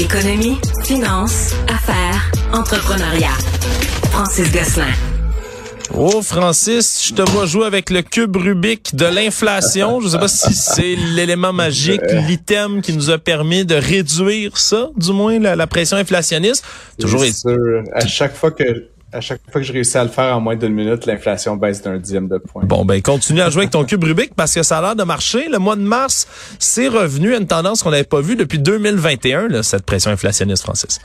Économie, finance, affaires, entrepreneuriat. Francis Gosselin. Oh, Francis, je te vois jouer avec le cube Rubik de l'inflation. Je sais pas si c'est l'élément magique, l'item qui nous a permis de réduire ça, du moins, la, pression inflationniste. Toujours sûr. À chaque fois que à chaque fois que je réussis à le faire en moins d'une minute, l'inflation baisse d'un dixième de point. Bon, ben continue à jouer avec ton cube Rubik parce que ça a l'air de marcher. Le mois de mars, c'est revenu à une tendance qu'on n'avait pas vue depuis 2021, là, cette pression inflationniste, Francis.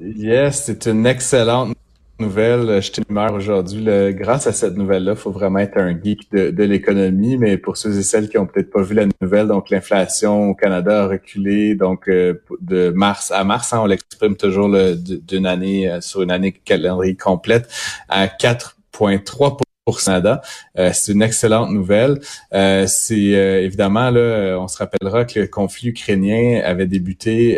Yes, c'est une excellente nouvelle, je t'humeur aujourd'hui. Grâce à cette nouvelle-là, faut vraiment être un geek de, l'économie, mais pour ceux et celles qui ont peut-être pas vu la nouvelle, donc l'inflation au Canada a reculé donc euh, de mars à mars, hein, on l'exprime toujours d'une année euh, sur une année calendrier complète à 4,3 pour Canada. Euh, c'est une excellente nouvelle. Euh, c'est euh, évidemment là, on se rappellera que le conflit ukrainien avait débuté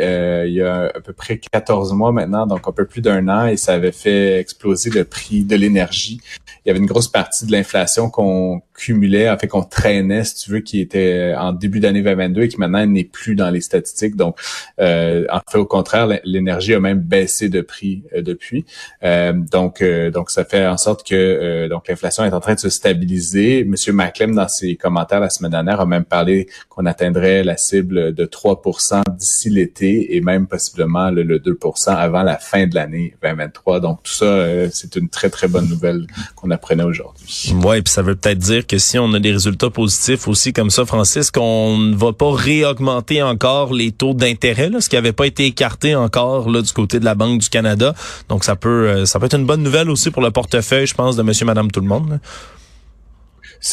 il y a à peu près 14 mois maintenant, donc un peu plus d'un an, et ça avait fait exploser le prix de l'énergie. Il y avait une grosse partie de l'inflation qu'on cumulait, en fait qu'on traînait, si tu veux, qui était en début d'année 2022 et qui maintenant n'est plus dans les statistiques. Donc, en fait, au contraire, l'énergie a même baissé de prix depuis. donc, donc ça fait en sorte que donc l'inflation est en train de se stabiliser. Monsieur Maclem, dans ses commentaires la semaine dernière, a même parlé qu'on atteindrait la cible de 3% d'ici l'été et même possiblement le, 2% avant la fin de l'année 2023. Donc tout ça, euh, c'est une très, très bonne nouvelle qu'on apprenait aujourd'hui. Oui, puis ça veut peut-être dire que si on a des résultats positifs aussi comme ça, Francis, qu'on ne va pas réaugmenter encore les taux d'intérêt, ce qui n'avait pas été écarté encore là, du côté de la Banque du Canada. Donc ça peut, euh, ça peut être une bonne nouvelle aussi pour le portefeuille, je pense, de monsieur, madame, tout le monde.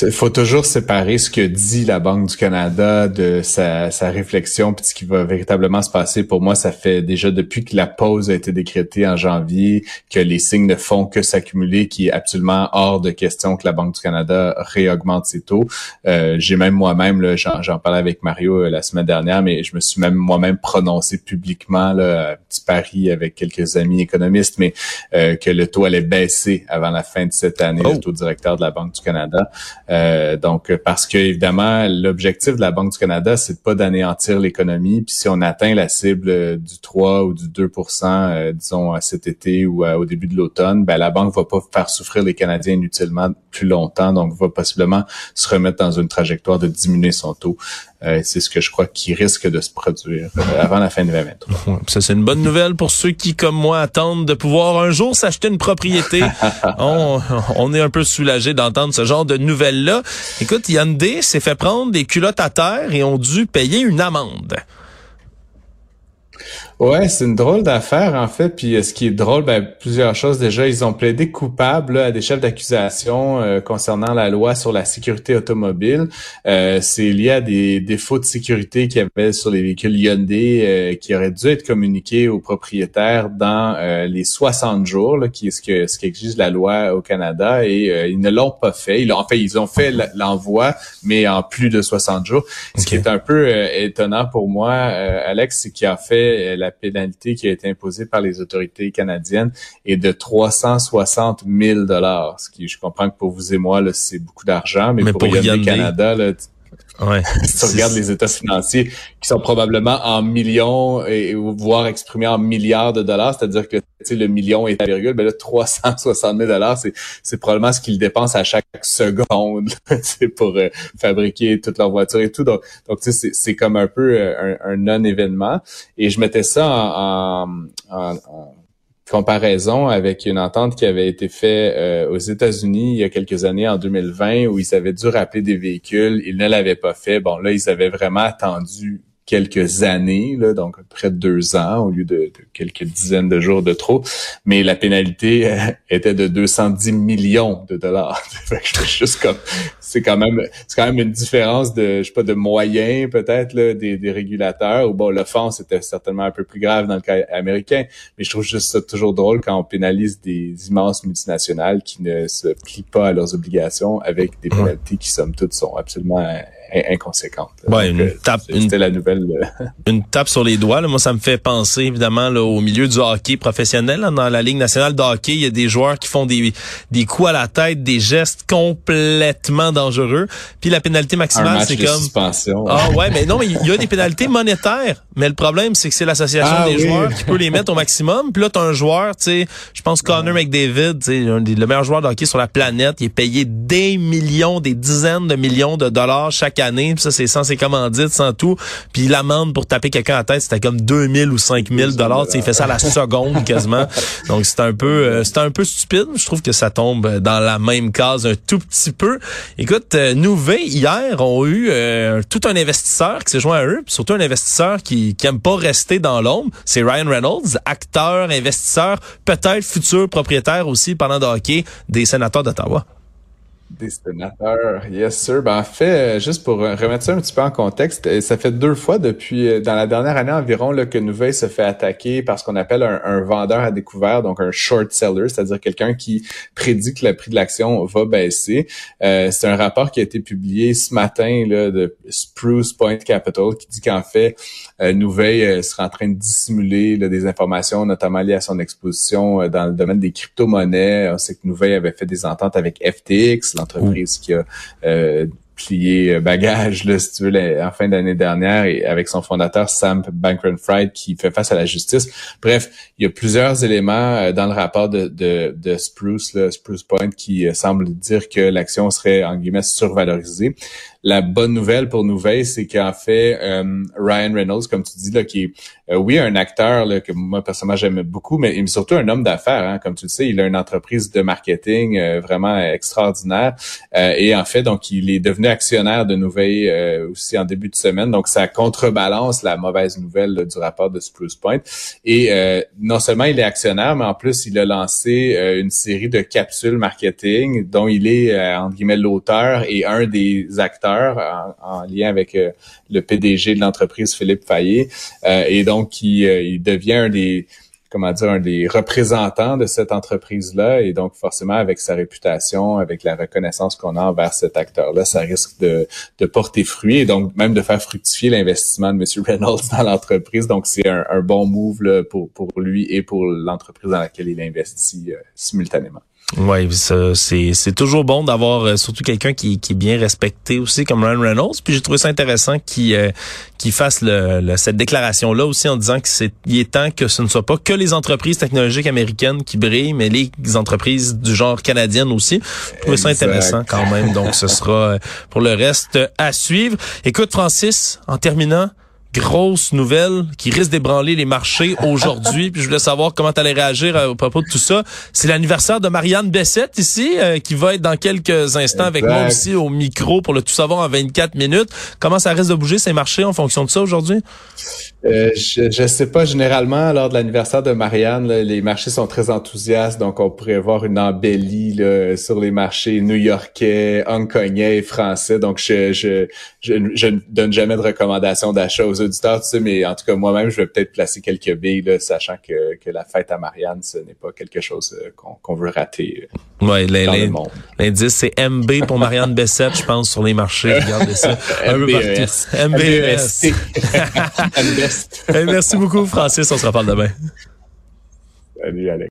Il faut toujours séparer ce que dit la Banque du Canada de sa, sa réflexion puis ce qui va véritablement se passer. Pour moi, ça fait déjà depuis que la pause a été décrétée en janvier que les signes ne font que s'accumuler, qui est absolument hors de question que la Banque du Canada réaugmente ses taux. Euh, J'ai même moi-même, j'en parlais avec Mario euh, la semaine dernière, mais je me suis même moi-même prononcé publiquement, là, un petit pari avec quelques amis économistes, mais euh, que le taux allait baisser avant la fin de cette année, le oh! taux directeur de la Banque du Canada. Euh, donc, parce que évidemment, l'objectif de la Banque du Canada, c'est pas d'anéantir l'économie. Puis si on atteint la cible du 3 ou du 2% euh, disons cet été ou au début de l'automne, ben la banque va pas faire souffrir les Canadiens inutilement plus longtemps, donc va possiblement se remettre dans une trajectoire de diminuer son taux. Euh, c'est ce que je crois qui risque de se produire euh, avant la fin de 2023. Ça, c'est une bonne nouvelle pour ceux qui, comme moi, attendent de pouvoir un jour s'acheter une propriété. on, on, est un peu soulagé d'entendre ce genre de nouvelles-là. Écoute, Hyundai s'est fait prendre des culottes à terre et ont dû payer une amende. Ouais, c'est une drôle d'affaire en fait. Puis euh, ce qui est drôle, ben, plusieurs choses. Déjà, ils ont plaidé coupable à des chefs d'accusation euh, concernant la loi sur la sécurité automobile. Euh, c'est lié à des défauts de sécurité qu'il y avait sur les véhicules Hyundai qui auraient dû être communiqués aux propriétaires dans les 60 jours, là, qui est ce que ce qu'exige la loi au Canada, et ils ne l'ont pas fait. Ils ont, en fait, ils ont fait l'envoi, mais en plus de 60 jours. Ce qui est un peu étonnant pour moi, Alex, c'est qu'il a fait la pénalité qui a été imposée par les autorités canadiennes est de 360 000 dollars. Ce qui, je comprends que pour vous et moi, c'est beaucoup d'argent, mais, pour, pour Hyundai Canada, là, Ouais. si tu regardes les états financiers qui sont probablement en millions et, voire exprimés en milliards de dollars, c'est-à-dire que le million est à virgule, ben là 360 000 dollars, c'est c'est probablement ce qu'ils dépensent à chaque seconde c'est pour euh, fabriquer toute leur voiture et tout. Donc donc c'est c'est comme un peu euh, un, non-événement. Et je mettais ça en, en, en comparaison avec une entente qui avait été faite euh, aux États-Unis il y a quelques années, en 2020, où ils avaient dû rappeler des véhicules. Ils ne l'avaient pas fait. Bon, là, ils avaient vraiment attendu quelques années, là, donc près de deux ans au lieu de, quelques dizaines de jours de trop. Mais la pénalité euh, était de 210 millions de dollars. juste comme, c'est quand même, c'est quand même une différence de, je sais pas, de moyens peut-être des, des régulateurs. Ou bon, l'offense était certainement un peu plus grave dans le cas américain. Mais je trouve juste ça toujours drôle quand on pénalise des immenses multinationales qui ne se plient pas à leurs obligations avec des pénalités qui somme toute sont absolument inconséquentes. Ouais, une, euh, tape, la nouvelle Une tape sur les doigts. Là. Moi, ça me fait penser évidemment là, au milieu du hockey professionnel. Dans la Ligue nationale de hockey, il y a des joueurs qui font des, des coups à la tête, des gestes complètement dangereux. Puis la pénalité maximale, c'est comme... Suspension. Ah ouais, mais non, mais il y a des pénalités monétaires. Mais le problème, c'est que c'est l'association Ah des oui. joueurs qui peut les mettre au maximum. Puis là, t'as un joueur, tu sais, je pense Connor McDavid, le meilleur joueur de hockey sur la planète, il est payé des millions, des dizaines de millions de dollars chaque année. Puis ça, c'est sans ses commandites, sans tout. Puis l'amende pour taper quelqu'un à la tête, c'était comme 2000 ou 5000 dollars. Tu sais, il fait ça à la seconde quasiment. Donc c'est un peu, euh, c'est un peu stupide. Je trouve que ça tombe dans la même case un tout petit peu. Écoute, euh, hier ont eu euh, tout un investisseur qui s'est joint à eux, puis surtout un investisseur qui qui aime pas rester dans l'ombre. C'est Ryan Reynolds, acteur, investisseur, peut-être futur propriétaire aussi pendant de hockey des sénateurs d'Ottawa. Des sénateurs, yes sir. Ben, en fait, juste pour remettre ça un petit peu en contexte, euh, ça fait deux fois depuis euh, dans la dernière année environ là, que Nouvelle se fait attaquer par ce qu'on appelle un, vendeur à découvert, donc un short seller, c'est-à-dire quelqu'un qui prédit que le prix de l'action va baisser. Euh, c'est un rapport qui a été publié ce matin là, de Spruce Point Capital qui dit qu'en fait, euh, Nouvelle euh, serait en train de dissimuler là, des informations, notamment liées à son exposition dans le domaine des crypto-monnaies. On sait que Nouvelle avait fait des ententes avec FTX, l'entreprise qui a euh, plié euh, bagage, là, si tu veux, en fin d'année dernière, et avec son fondateur Sam Bankman-Fried qui fait face à la justice. Bref, il y a plusieurs éléments euh, dans le rapport de, de, de Spruce, là, Spruce Point, qui euh, semble dire que l'action serait, en guillemets, survalorisée. La bonne nouvelle pour Nouvelle, c'est qu'en fait, Ryan Reynolds, comme tu dis, là, qui est, euh, oui, un acteur là, que moi, personnellement, j'aime beaucoup, mais surtout un homme d'affaires. Hein, comme tu le sais, il a une entreprise de marketing euh, vraiment extraordinaire. Euh, et en fait, donc, il est devenu actionnaire de Nouvelle euh, aussi en début de semaine. Donc, ça contrebalance la mauvaise nouvelle là, du rapport de Spruce Point. Et euh, non seulement il est actionnaire, mais en plus, il a lancé une série de capsules marketing dont il est, entre guillemets, l'auteur et un des acteurs en, en lien avec le PDG de l'entreprise, Philippe Fayet. Et donc, il, euh, il devient un des comment dire, un des représentants de cette entreprise-là. Et donc, forcément, avec sa réputation, avec la reconnaissance qu'on a envers cet acteur-là, ça risque de, porter fruit et donc même de faire fructifier l'investissement de M. Reynolds dans l'entreprise. Donc, c'est un, bon move pour lui et pour l'entreprise dans laquelle il investit euh, simultanément. Oui, ça, c'est c'est toujours bon d'avoir euh, surtout quelqu'un qui, qui est bien respecté aussi comme Ryan Reynolds. Puis j'ai trouvé ça intéressant qu'il euh, qu'il fasse le, le- cette déclaration là aussi en disant que c'est il est temps que ce ne soit pas que les entreprises technologiques américaines qui brillent, mais les entreprises du genre canadienne aussi. Je trouvais ça intéressant quand même. Donc ce sera euh, pour le reste à suivre. Écoute Francis, en terminant. Grosse nouvelle qui risque d'ébranler les marchés aujourd'hui. Puis je voulais savoir comment tu allais réagir à, propos de tout ça. C'est l'anniversaire de Marianne Bessette ici, euh, qui va être dans quelques instants avec moi aussi au micro pour le tout savoir en 24 minutes. Comment ça risque de bouger ces marchés en fonction de ça aujourd'hui? Euh, je, je sais pas, généralement, lors de l'anniversaire de Marianne, là, les marchés sont très enthousiastes, donc on pourrait voir une embellie là, sur les marchés new-yorkais, hongkongais et français. Donc, je, je, je, je ne donne jamais de recommandations d'achat aux auditeurs, tu sais, mais en tout cas, moi-même, je vais peut-être placer quelques billes, là, sachant que, que la fête à Marianne, ce n'est pas quelque chose euh, qu'on veut rater euh, Ouais, dans le monde. l'indice c'est MB pour Marianne Bessette, je pense, sur les marchés. Regardez ça. Un peu MBES. partout. MBES. MBEST. Hey, merci beaucoup, Francis. On se reparle demain. Salut, Alex.